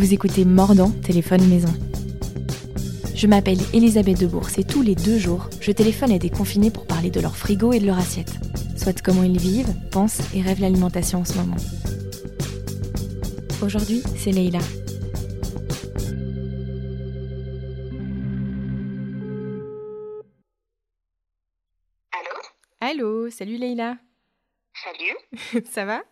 Vous écoutez Mordant, téléphone maison. Je m'appelle Elisabeth Debourse et tous les deux jours, je téléphone à des confinés pour parler de leur frigo et de leur assiette. Soit comment ils vivent, pensent et rêvent l'alimentation en ce moment. Aujourd'hui, c'est Leïla. Allô? Allô, salut Leïla. Salut, Ça va?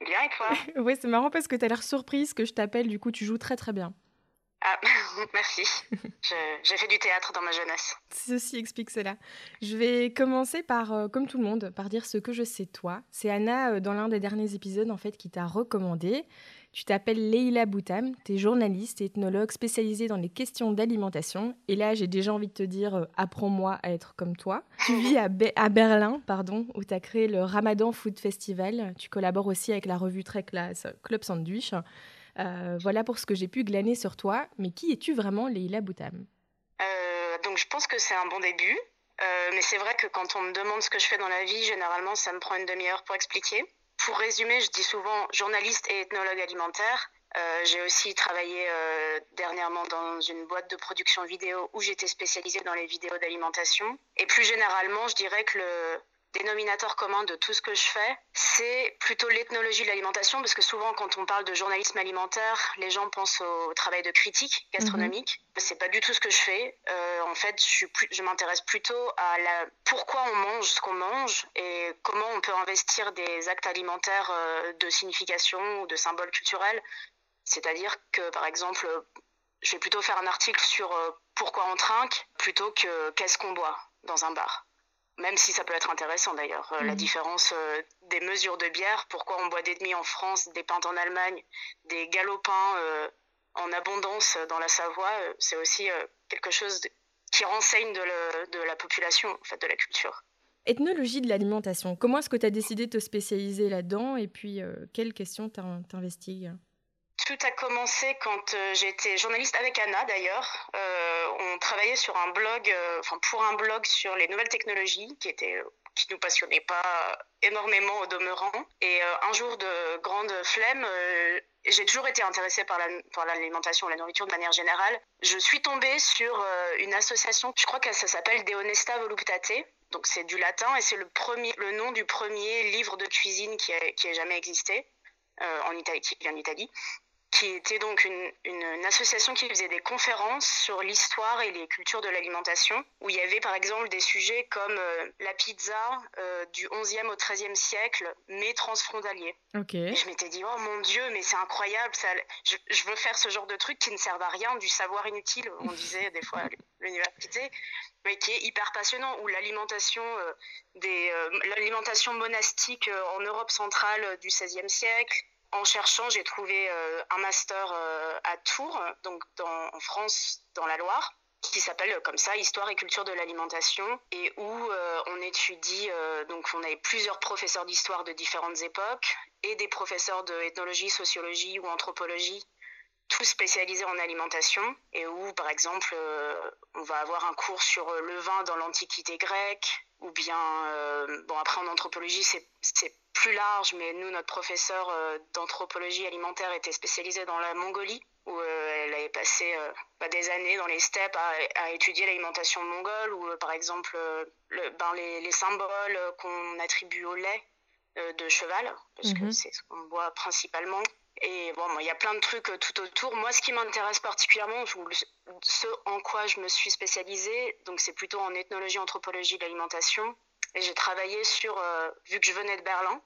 Bien et toi Ouais, c'est marrant parce que t'as l'air surprise que je t'appelle, du coup tu joues très très bien. Ah, merci. J'ai fait du théâtre dans ma jeunesse. Ceci explique cela. Je vais commencer par, euh, comme tout le monde, par dire ce que je sais de toi. C'est Anna, euh, dans l'un des derniers épisodes, en fait, qui t'a recommandé. Tu t'appelles Leïla Boutam, tu es journaliste et ethnologue spécialisée dans les questions d'alimentation. Et là, j'ai déjà envie de te dire, euh, apprends-moi à être comme toi. Tu vis à, Be- à Berlin, pardon, où tu as créé le Ramadan Food Festival. Tu collabores aussi avec la revue très classe Club Sandwich. Euh, voilà pour ce que j'ai pu glaner sur toi. Mais qui es-tu vraiment, Leïla Boutam? Euh, donc je pense que c'est un bon début. Euh, mais c'est vrai que quand on me demande ce que je fais dans la vie, généralement ça me prend une demi-heure pour expliquer. Pour résumer, je dis souvent journaliste et ethnologue alimentaire. Euh, j'ai aussi travaillé euh, dernièrement dans une boîte de production vidéo où j'étais spécialisée dans les vidéos d'alimentation. Et plus généralement, je dirais que le dénominateur commun de tout ce que je fais, c'est plutôt l'ethnologie de l'alimentation, parce que souvent quand on parle de journalisme alimentaire, les gens pensent au travail de critique gastronomique. C'est pas du tout ce que je fais. Euh, en fait, je, m'intéresse plutôt à la pourquoi on mange ce qu'on mange et comment on peut investir des actes alimentaires euh, de signification ou de symboles culturels. C'est-à-dire que, par exemple, je vais plutôt faire un article sur euh, pourquoi on trinque plutôt que qu'est-ce qu'on boit dans un bar. Même si ça peut être intéressant d'ailleurs, euh, la Mhm. différence euh, des mesures de bière, pourquoi on boit des demi en France, des pintes en Allemagne, des galopins euh, en abondance dans la Savoie, euh, c'est aussi quelque chose de- qui renseigne de, le- de la population, en fait, de la culture. Ethnologie de l'alimentation. Comment est-ce que tu as décidé de te spécialiser là-dedans? Et puis quelles questions t'in- t'investigues? Tout a commencé quand euh, j'étais journaliste avec Anna d'ailleurs. Euh, on travaillait sur un blog, euh, pour un blog sur les nouvelles technologies qui était qui nous passionnait pas énormément au demeurant. Et un jour de grande flemme, j'ai toujours été intéressée par la- par l'alimentation, la nourriture de manière générale. Je suis tombée sur une association, je crois que ça s'appelle De Honesta Voluptate. Donc c'est du latin et c'est le premier, le nom du premier livre de cuisine qui a, qui a jamais existé en Italie, qui vient d'Italie qui était donc une, association qui faisait des conférences sur l'histoire et les cultures de l'alimentation, où il y avait par exemple des sujets comme euh, la pizza euh, du 11e au 13e siècle, mais transfrontalier. Ok. Et je m'étais dit, oh mon Dieu, mais c'est incroyable, ça, je, je veux faire ce genre de truc qui ne servent à rien, du savoir inutile, on disait des fois à l'université, mais qui est hyper passionnant, où l'alimentation euh, des euh, l'alimentation monastique en Europe centrale du XVIe siècle. En cherchant, j'ai trouvé euh, un master euh, à Tours, donc en France, dans la Loire, qui s'appelle euh, comme ça Histoire et culture de l'alimentation, et où on étudie, donc on avait plusieurs professeurs d'histoire de différentes époques, et des professeurs de sociologie ou anthropologie, tous spécialisés en alimentation, et où par exemple euh, on va avoir un cours sur euh, le vin dans l'Antiquité grecque, ou bien, euh, bon après en anthropologie c'est plus large, mais nous notre professeur d'anthropologie alimentaire était spécialisé dans la Mongolie, où elle avait passé bah, des années dans les steppes à, à étudier l'alimentation mongole, ou par exemple le, ben, les, les symboles qu'on attribue au lait de cheval, parce que Mhm. c'est ce qu'on boit principalement. Et bon, il y a plein de trucs euh, tout autour. Moi, ce qui m'intéresse particulièrement, ce en quoi je me suis spécialisée, donc c'est plutôt en ethnologie, anthropologie l'alimentation. Et j'ai travaillé sur, euh, vu que je venais de Berlin,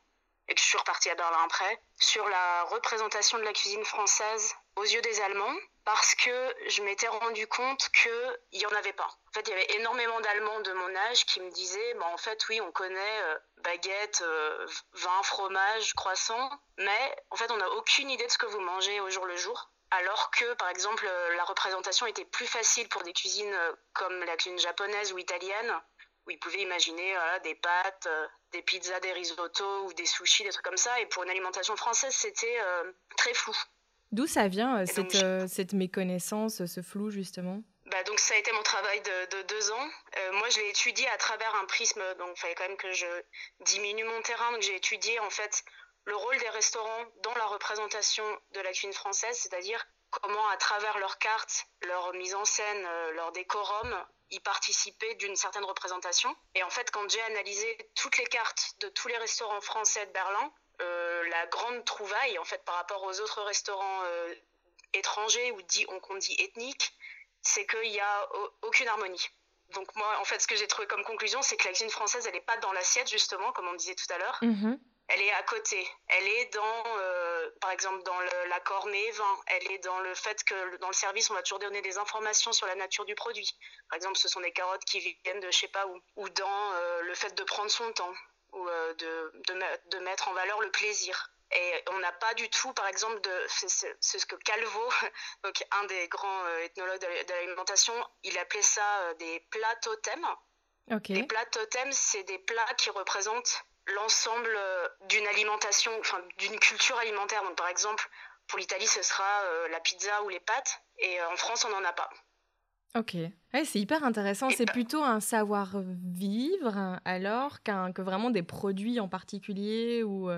et que je suis repartie à Berlin après, sur la représentation de la cuisine française aux yeux des Allemands, parce que je m'étais rendu compte qu'il n'y en avait pas. En fait, il y avait énormément d'Allemands de mon âge qui me disaient, bah, en fait, oui, on connaît euh, baguette, euh, vin, fromage, croissant, mais en fait, on n'a aucune idée de ce que vous mangez au jour le jour. Alors que, par exemple, euh, la représentation était plus facile pour des cuisines comme la cuisine japonaise ou italienne, où ils pouvaient imaginer des pâtes, des pizzas, des risottos ou des sushis, des trucs comme ça. Et pour une alimentation française, c'était très flou. D'où ça vient, euh, Et cette, donc, je- euh, cette méconnaissance, ce flou, justement? Bah, donc ça a été mon travail de, de deux ans. Euh, moi, je l'ai étudié à travers un prisme, donc il fallait quand même que je diminue mon terrain. Donc j'ai étudié en fait le rôle des restaurants dans la représentation de la cuisine française, c'est-à-dire comment à travers leurs cartes, leur mise en scène, leur décorum, y participer d'une certaine représentation. Et en fait, quand j'ai analysé toutes les cartes de tous les restaurants français de Berlin, la grande trouvaille, en fait, par rapport aux autres restaurants euh, étrangers ou dit, qu'on dit ethniques, c'est qu'il n'y a aucune harmonie. Donc moi, en fait, ce que j'ai trouvé comme conclusion, c'est que la cuisine française, elle n'est pas dans l'assiette, justement, comme on disait tout à l'heure. Mm-hmm elle est à côté. Elle est dans, euh, par exemple, dans la cornée vin. Elle est dans le fait que dans le service, on va toujours donner des informations sur la nature du produit. Par exemple, ce sont des carottes qui viennent de je sais pas où. Ou dans euh, le fait de prendre son temps ou euh, de, de, mettre en valeur le plaisir. Et on n'a pas du tout, par exemple, de, c'est ce que Calvo, donc un des grands ethnologues de l'alimentation, il appelait ça des plats totems. Les plats totems, c'est des plats qui représentent l'ensemble euh, d'une alimentation, enfin d'une culture alimentaire. Donc par exemple, pour l'Italie, ce sera euh, la pizza ou les pâtes, et euh, en France, on n'en a pas. Ok, c'est hyper intéressant. C'est plutôt un savoir-vivre alors qu'un que vraiment des produits en particulier ou,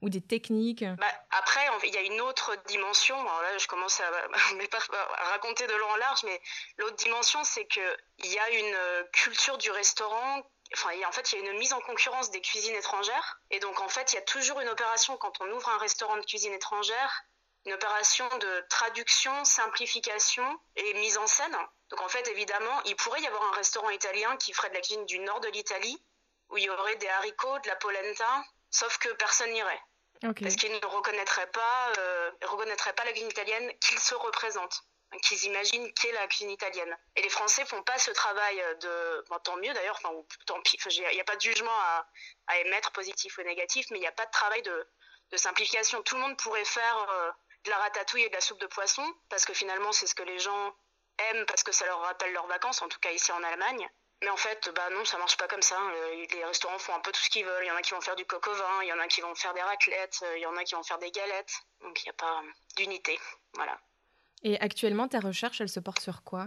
ou des techniques. Bah, après, il y a une autre dimension. Alors là, je commence à, à raconter de long en large, mais l'autre dimension, c'est qu'il y a une culture du restaurant Enfin, en fait, il y a une mise en concurrence des cuisines étrangères. Et donc, en fait, il y a toujours une opération quand on ouvre un restaurant de cuisine étrangère, une opération de traduction, simplification et mise en scène. Donc, en fait, évidemment, il pourrait y avoir un restaurant italien qui ferait de la cuisine du nord de l'Italie, où il y aurait des haricots, de la polenta, sauf que personne n'irait. Parce qu'ils ne reconnaîtraient pas, euh, reconnaîtraient pas la cuisine italienne qu'ils se représentent qu'ils imaginent qu'est la cuisine italienne. Et les Français font pas ce travail de, tant mieux d'ailleurs, enfin, tant pis, il n'y a pas de jugement à, émettre positif ou négatif, mais il n'y a pas de travail de, simplification. Tout le monde pourrait faire euh, de la ratatouille et de la soupe de poisson, parce que finalement c'est ce que les gens aiment, parce que ça leur rappelle leurs vacances, en tout cas ici en Allemagne. Mais en fait, bah non, ça marche pas comme ça. Euh, les restaurants font un peu tout ce qu'ils veulent. Il y en a qui vont faire du coq au vin, il y en a qui vont faire des raclettes, euh, il y en a qui vont faire des galettes. Donc il n'y a pas d'unité. Voilà. Et actuellement, ta recherche, elle se porte sur quoi?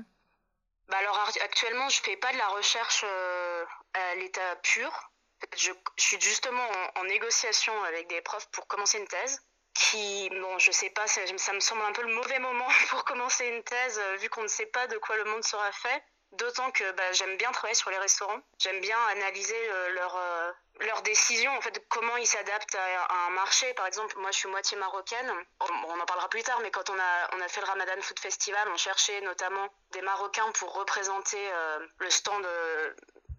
Bah alors actuellement, je fais pas de la recherche euh, à l'état pur. Je, suis justement en, négociation avec des profs pour commencer une thèse. Qui, bon, je sais pas, ça, me semble un peu le mauvais moment pour commencer une thèse, euh, vu qu'on ne sait pas de quoi le monde sera fait. D'autant que bah, j'aime bien travailler sur les restaurants. J'aime bien analyser euh, euh, leurs décisions, en fait, comment ils s'adaptent à, un marché. Par exemple, moi, je suis moitié marocaine. On, en parlera plus tard, mais quand on a, on a fait le Ramadan Food Festival, on cherchait notamment des Marocains pour représenter euh, le stand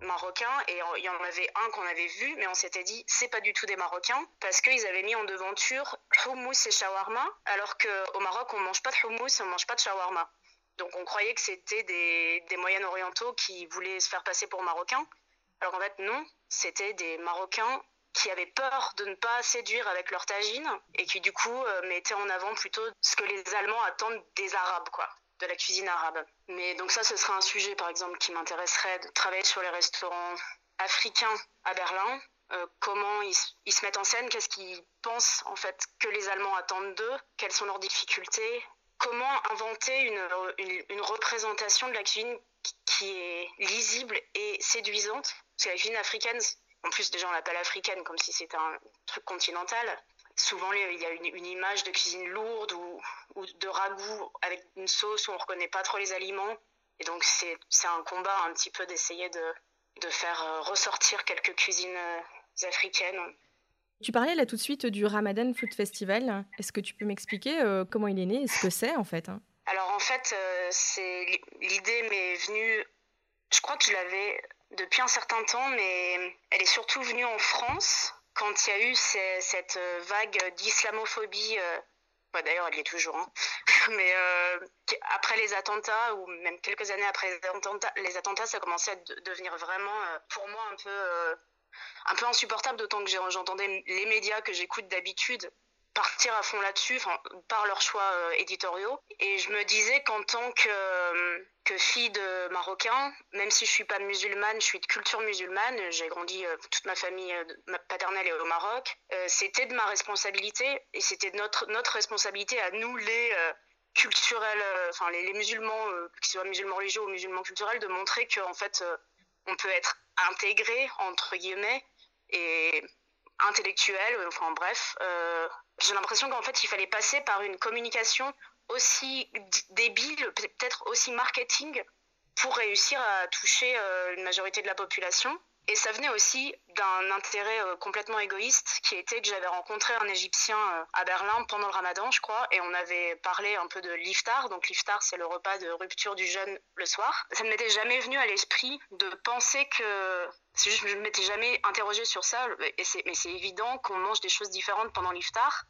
marocain. Et il y en avait un qu'on avait vu, mais on s'était dit, c'est pas du tout des Marocains, parce qu'ils avaient mis en devanture hummus et shawarma, alors qu'au Maroc, on mange pas de hummus, on mange pas de shawarma. Donc on croyait que c'était des, des moyennes orientaux qui voulaient se faire passer pour marocains. Alors qu'en fait non, c'était des Marocains qui avaient peur de ne pas séduire avec leur tagine et qui du coup euh, mettaient en avant plutôt ce que les Allemands attendent des Arabes, quoi, de la cuisine arabe. Mais donc ça, ce serait un sujet par exemple qui m'intéresserait de travailler sur les restaurants africains à Berlin. Euh, comment ils, se mettent en scène, qu'est-ce qu'ils pensent en fait que les Allemands attendent d'eux, quelles sont leurs difficultés, comment inventer une, une, représentation de la cuisine qui est lisible et séduisante Parce que la cuisine africaine, en plus déjà on l'appelle africaine comme si c'était un truc continental. Souvent il y a une, image de cuisine lourde ou, ou, de ragoût avec une sauce où on ne reconnaît pas trop les aliments. Et donc c'est un combat un petit peu d'essayer de, de faire euh, ressortir quelques cuisines euh, africaines. Tu parlais là tout de suite du Ramadan Food Festival. Est-ce que tu peux m'expliquer euh, comment il est né et ce que c'est en fait hein? Alors en fait, euh, c'est l'idée m'est venue. Je crois que je l'avais depuis un certain temps, mais elle est surtout venue en France quand il y a eu cette vague d'islamophobie. Euh, d'ailleurs, elle y est toujours. Hein. mais après les attentats, ou même quelques années après les attentats, les attentats ça commençait à devenir vraiment, pour moi, un peu un peu insupportable, d'autant que j'entendais les médias que j'écoute d'habitude partir à fond là-dessus, par leurs choix euh, éditoriaux. Et je me disais qu'en tant que, euh, que fille de Marocain, même si je suis pas musulmane, je suis de culture musulmane, j'ai grandi, euh, toute ma famille ma paternelle est au Maroc, c'était de ma responsabilité et c'était de notre, notre responsabilité à nous les culturels, enfin les, les, musulmans, qu'ils soient musulmans religieux ou musulmans culturels, de montrer qu'en fait on peut être intégré entre guillemets et intellectuelle, enfin bref. J'ai l'impression qu'en fait, il fallait passer par une communication aussi débile, peut-être aussi marketing, pour réussir à toucher une majorité de la population. Et ça venait aussi d'un intérêt euh, complètement égoïste qui était que j'avais rencontré un Égyptien euh, à Berlin pendant le ramadan, je crois, et on avait parlé un peu de l'iftar. Donc l'iftar, c'est le repas de rupture du jeûne le soir. Ça ne m'était jamais venu à l'esprit de penser que... je ne m'étais jamais interrogée sur ça, et mais c'est évident qu'on mange des choses différentes pendant l'iftar.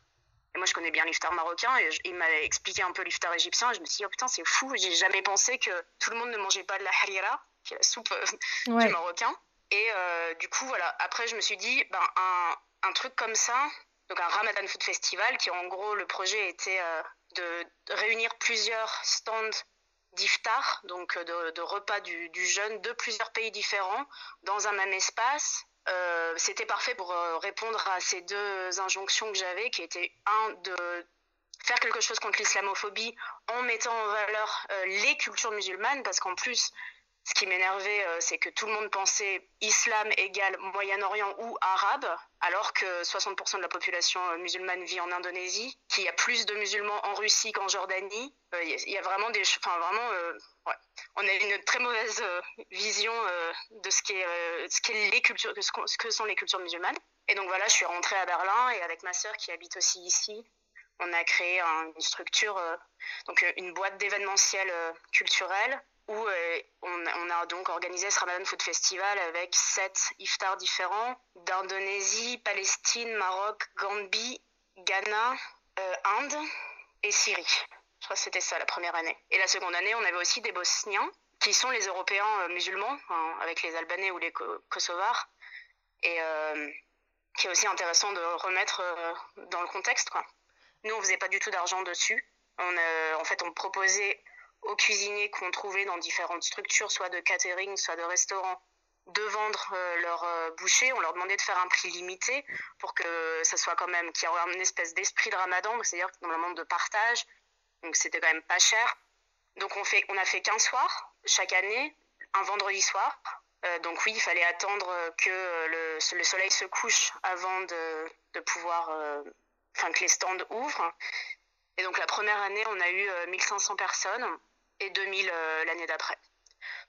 Et moi, je connais bien l'iftar marocain et il m'avait expliqué un peu l'iftar égyptien. Et je me suis dit, oh putain, c'est fou. J'ai jamais pensé que tout le monde ne mangeait pas de la harira, qui est la soupe euh, du marocain. Et euh, du coup, voilà. Après, je me suis dit, ben, un, un, truc comme ça, donc un Ramadan Food Festival, qui en gros, le projet était euh, de réunir plusieurs stands d'iftar, donc de, de repas du, du, jeûne de plusieurs pays différents, dans un même espace. Euh, C'était parfait pour euh, répondre à ces deux injonctions que j'avais, qui étaient un de faire quelque chose contre l'islamophobie en mettant en valeur euh, les cultures musulmanes, parce qu'en plus, ce qui m'énervait, euh, c'est que tout le monde pensait islam égale Moyen-Orient ou arabe, alors que 60% de la population euh, musulmane vit en Indonésie, qu'il y a plus de musulmans en Russie qu'en Jordanie. Euh, il y a vraiment des, enfin vraiment, ouais. on a une très mauvaise vision de ce qu'est, ce les cultures, ce que sont les cultures musulmanes. Et donc voilà, je suis rentrée à Berlin et avec ma sœur qui habite aussi ici, on a créé une structure, donc une boîte d'événementiel culturel où euh, on, a donc organisé ce Ramadan Food Festival avec sept iftars différents d'Indonésie, Palestine, Maroc, Gambie, Ghana, euh, Inde et Syrie. Je crois que c'était ça la première année. Et la seconde année, on avait aussi des Bosniens, qui sont les Européens euh, musulmans, hein, avec les Albanais ou les Kosovars. Et qui est aussi intéressant de remettre dans le contexte. Nous, on faisait pas du tout d'argent dessus. On, en fait, on proposait aux cuisiniers qu'on trouvait dans différentes structures, soit de catering, soit de restaurants, de vendre euh, leur euh, boucher. On leur demandait de faire un prix limité pour que ça soit quand même, qu'il y ait une espèce d'esprit de ramadan, c'est-à-dire monde de partage. Donc c'était quand même pas cher. Donc on, fait, on a fait 15 soirs chaque année, un vendredi soir. Euh, donc oui, il fallait attendre que le, le soleil se couche avant de, de pouvoir, enfin que les stands ouvrent. Et donc la première année, on a eu 1500 personnes et 2000 euh, l'année d'après.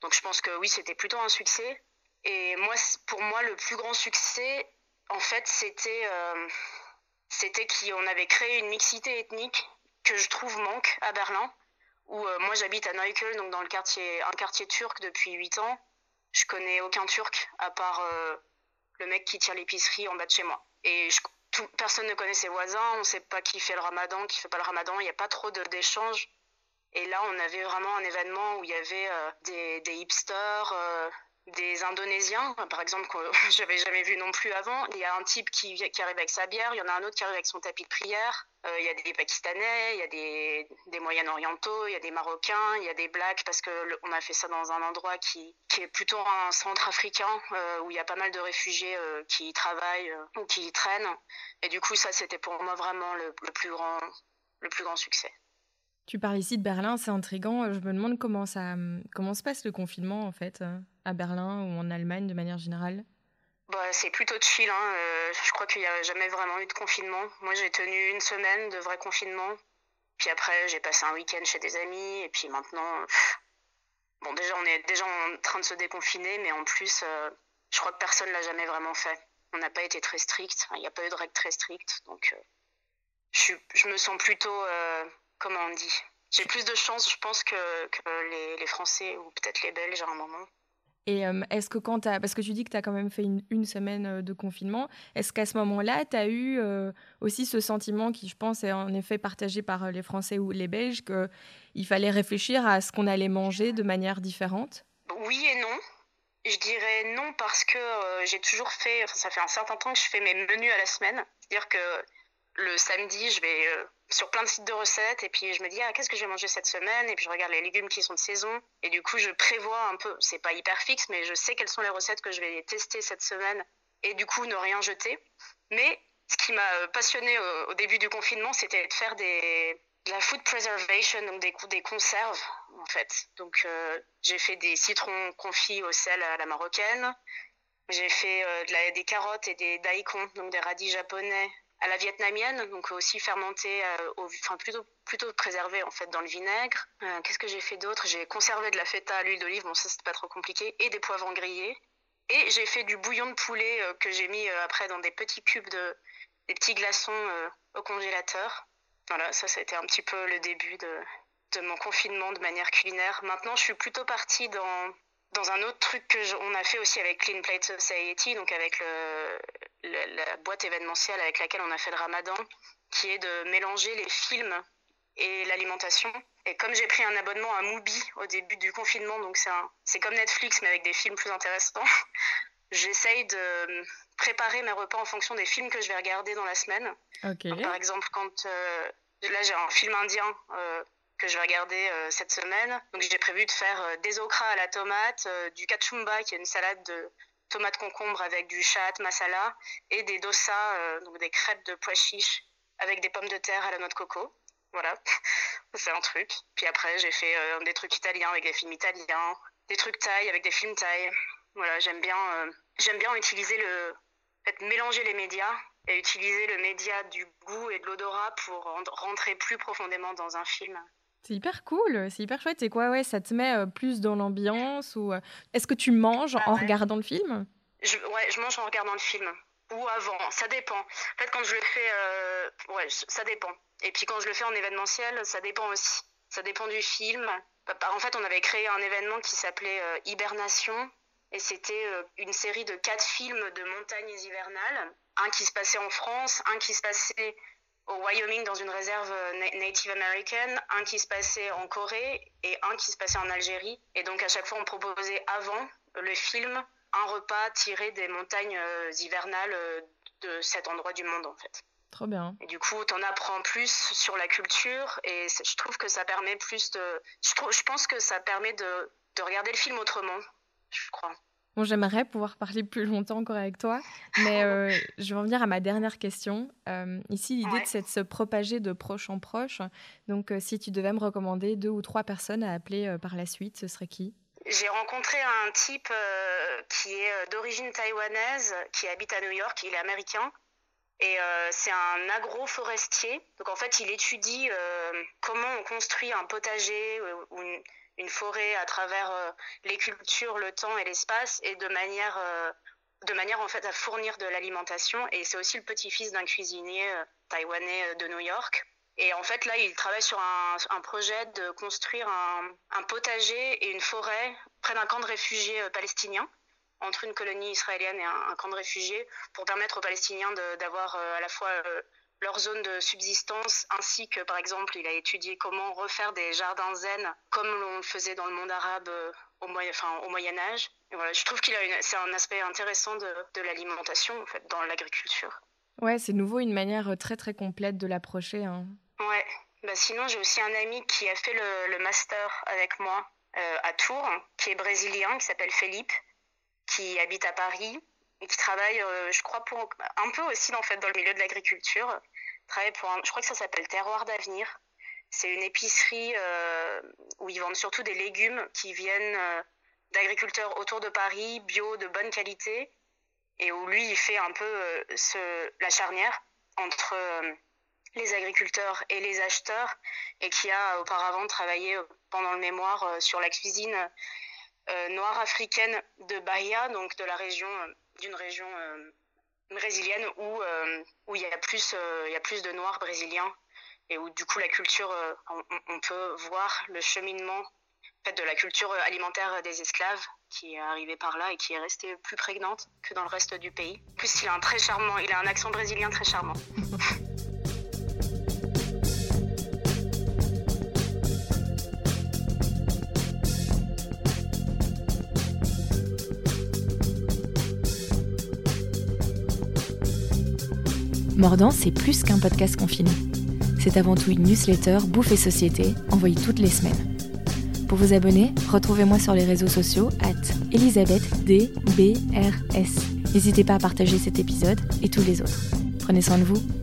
Donc je pense que oui, c'était plutôt un succès. Et moi, pour moi, le plus grand succès, en fait, c'était euh, c'était qu'on avait créé une mixité ethnique que je trouve manque à Berlin, où euh, moi j'habite à Neukölln, donc dans le quartier, un quartier turc depuis 8 ans. Je connais aucun turc à part le mec qui tire l'épicerie en bas de chez moi. Et personne ne connaît ses voisins, on ne sait pas qui fait le ramadan, qui fait pas le ramadan, il n'y a pas trop d'échanges. Et là, on avait vraiment un événement où il y avait euh, des, des, hipsters, euh, des Indonésiens, par exemple, que j'avais jamais vu non plus avant. Il y a un type qui, arrive avec sa bière, il y en a un autre qui arrive avec son tapis de prière. Euh, il y a des Pakistanais, il y a des, des Moyen-Orientaux, il y a des Marocains, il y a des Blacks, parce que on a fait ça dans un endroit qui, qui est plutôt un centre africain, où il y a pas mal de réfugiés qui y travaillent ou qui y traînent. Et du coup, ça, c'était pour moi vraiment le, le, plus grand, le plus grand succès. Tu parles ici de Berlin, c'est intriguant. Je me demande comment, ça, comment se passe le confinement en fait à Berlin ou en Allemagne de manière générale. Bah, c'est plutôt chill. Hein. Euh, je crois qu'il n'y a jamais vraiment eu de confinement. Moi, j'ai tenu une semaine de vrai confinement. Puis après, j'ai passé un week-end chez des amis. Et puis maintenant, bon, déjà, on est déjà en train de se déconfiner, mais en plus, euh, je crois que personne l'a jamais vraiment fait. On n'a pas été très strict. Il n'y a pas eu de règles très strictes. Donc, euh, je, me sens plutôt comment on dit? J'ai plus de chance, je pense, que, les, Français ou peut-être les Belges à un moment. Et euh, est-ce que quand tu as, parce que tu dis que tu as quand même fait une, semaine euh, de confinement, est-ce qu'à ce, moment-là, tu as eu euh, aussi ce sentiment qui, je pense, est en effet partagé par les Français ou les Belges, qu'il fallait réfléchir à ce qu'on allait manger de manière différente? Oui et non. Je dirais non parce que j'ai toujours fait, ça fait un certain temps que je fais mes menus à la semaine. C'est-à-dire que le samedi, je vais euh, sur plein de sites de recettes et puis je me dis ah, qu'est-ce que je vais manger cette semaine? Et puis je regarde les légumes qui sont de saison et du coup je prévois un peu, c'est pas hyper fixe mais je sais quelles sont les recettes que je vais tester cette semaine et du coup ne rien jeter. Mais ce qui m'a euh, passionné au, début du confinement, c'était de faire de la food preservation, donc des, conserves en fait. Donc euh, j'ai fait des citrons confits au sel à la marocaine, J'ai fait de des carottes et des daikon, donc des radis japonais à la vietnamienne, donc aussi fermenté, enfin plutôt plutôt préservé en fait dans le vinaigre. Qu'est-ce que j'ai fait d'autre? J'ai conservé de la feta à l'huile d'olive, bon ça c'était pas trop compliqué, et des poivrons grillés. Et j'ai fait du bouillon de poulet que j'ai mis après dans des petits cubes de des petits glaçons au congélateur. Voilà, ça, ça a été un petit peu le début de, de mon confinement de manière culinaire. Maintenant, je suis plutôt partie dans, dans un autre truc que on a fait aussi avec Clean Plate Society, donc avec le, la boîte événementielle avec laquelle on a fait le ramadan, qui est de mélanger les films et l'alimentation. Et comme j'ai pris un abonnement à Mubi au début du confinement, donc c'est comme Netflix mais avec des films plus intéressants, j'essaye de préparer mes repas en fonction des films que je vais regarder dans la semaine. par exemple, quand euh, là j'ai un film indien euh, que je vais regarder euh, cette semaine, donc j'ai prévu de faire des okras à la tomate, du kachumba qui est une salade de tomates concombre avec du chat masala et des dosa, donc des crêpes de pois chiches avec des pommes de terre à la noix de coco. Voilà, c'est un truc. Puis après j'ai fait des trucs italiens avec des films italiens, des trucs thaï avec des films thaï. Voilà, j'aime bien, j'aime bien utiliser le, mélanger les médias et utiliser le média du goût et de l'odorat pour rentrer plus profondément dans un film. C'est hyper cool, c'est hyper chouette. C'est quoi, ouais, ça te met euh, plus dans l'ambiance ou euh, est-ce que tu manges ah en regardant le film? Je, Ouais, je mange en regardant le film ou avant, ça dépend. En fait, quand je le fais, euh, ouais, ça dépend. Et puis quand je le fais en événementiel, ça dépend aussi. Ça dépend du film. En fait, on avait créé un événement qui s'appelait Hibernation, et c'était euh, une série de quatre films de montagnes hivernales. Un qui se passait en France, un qui se passait au Wyoming dans une réserve euh, Native American, un qui se passait en Corée et un qui se passait en Algérie. Et donc à chaque fois on proposait avant le film un repas tiré des montagnes euh, hivernales de cet endroit du monde en fait. Trop bien. Et du coup, tu en apprends plus sur la culture et je trouve que ça permet plus de. Je, trouve, je pense que ça permet de, de regarder le film autrement je crois. Bon, j'aimerais pouvoir parler plus longtemps encore avec toi, mais euh, je vais en venir à ma dernière question. Euh, ici, l'idée, c'est de se propager de proche en proche. Donc, euh, si tu devais me recommander deux ou trois personnes à appeler par la suite, ce serait qui? J'ai rencontré un type qui est d'origine taïwanaise, qui habite à New York, il est américain, et c'est un agroforestier. Donc, en fait, il étudie comment on construit un potager ou une une forêt à travers euh, les cultures, le temps et l'espace, et de manière, euh, de manière en fait à fournir de l'alimentation. Et c'est aussi le petit-fils d'un cuisinier euh, taïwanais de New York. Et en fait, là, il travaille sur un, projet de construire un, potager et une forêt près d'un camp de réfugiés palestiniens, entre une colonie israélienne et un, camp de réfugiés, pour permettre aux Palestiniens d'avoir à la fois leur zone de subsistance, ainsi que par exemple, il a étudié comment refaire des jardins zen comme l'on faisait dans le monde arabe euh, au, moyen, enfin, au Moyen Âge. Et voilà, je trouve qu'il a une, c'est un aspect intéressant de, de l'alimentation en fait dans l'agriculture. Ouais, c'est nouveau une manière très très complète de l'approcher. Hein. Ouais. Bah sinon, j'ai aussi un ami qui a fait le, le master avec moi euh, à Tours, qui est brésilien, qui s'appelle Felipe, qui habite à Paris qui travaille, euh, je crois, pour un peu aussi dans le milieu de l'agriculture. Travaille pour, je crois que ça s'appelle Terroir d'avenir. C'est une épicerie euh, où ils vendent surtout des légumes qui viennent euh, d'agriculteurs autour de Paris, bio, de bonne qualité, et où lui il fait un peu la charnière entre les agriculteurs et les acheteurs, et qui a auparavant travaillé pendant le mémoire sur la cuisine noire africaine de Bahia, donc de la région d'une région euh, brésilienne où, euh, où il, y a plus, euh, il y a plus de noirs brésiliens et où du coup la culture, on, peut voir le cheminement de la culture alimentaire des esclaves qui est arrivée par là et qui est restée plus prégnante que dans le reste du pays. En plus, il a un très charmant, il a un accent brésilien très charmant. Mordant, c'est plus qu'un podcast confiné. C'est avant tout une newsletter Bouffe et Société, envoyée toutes les semaines. Pour vous abonner, retrouvez-moi sur les réseaux sociaux at ElisabethDBRS. N'hésitez pas à partager cet épisode et tous les autres. Prenez soin de vous.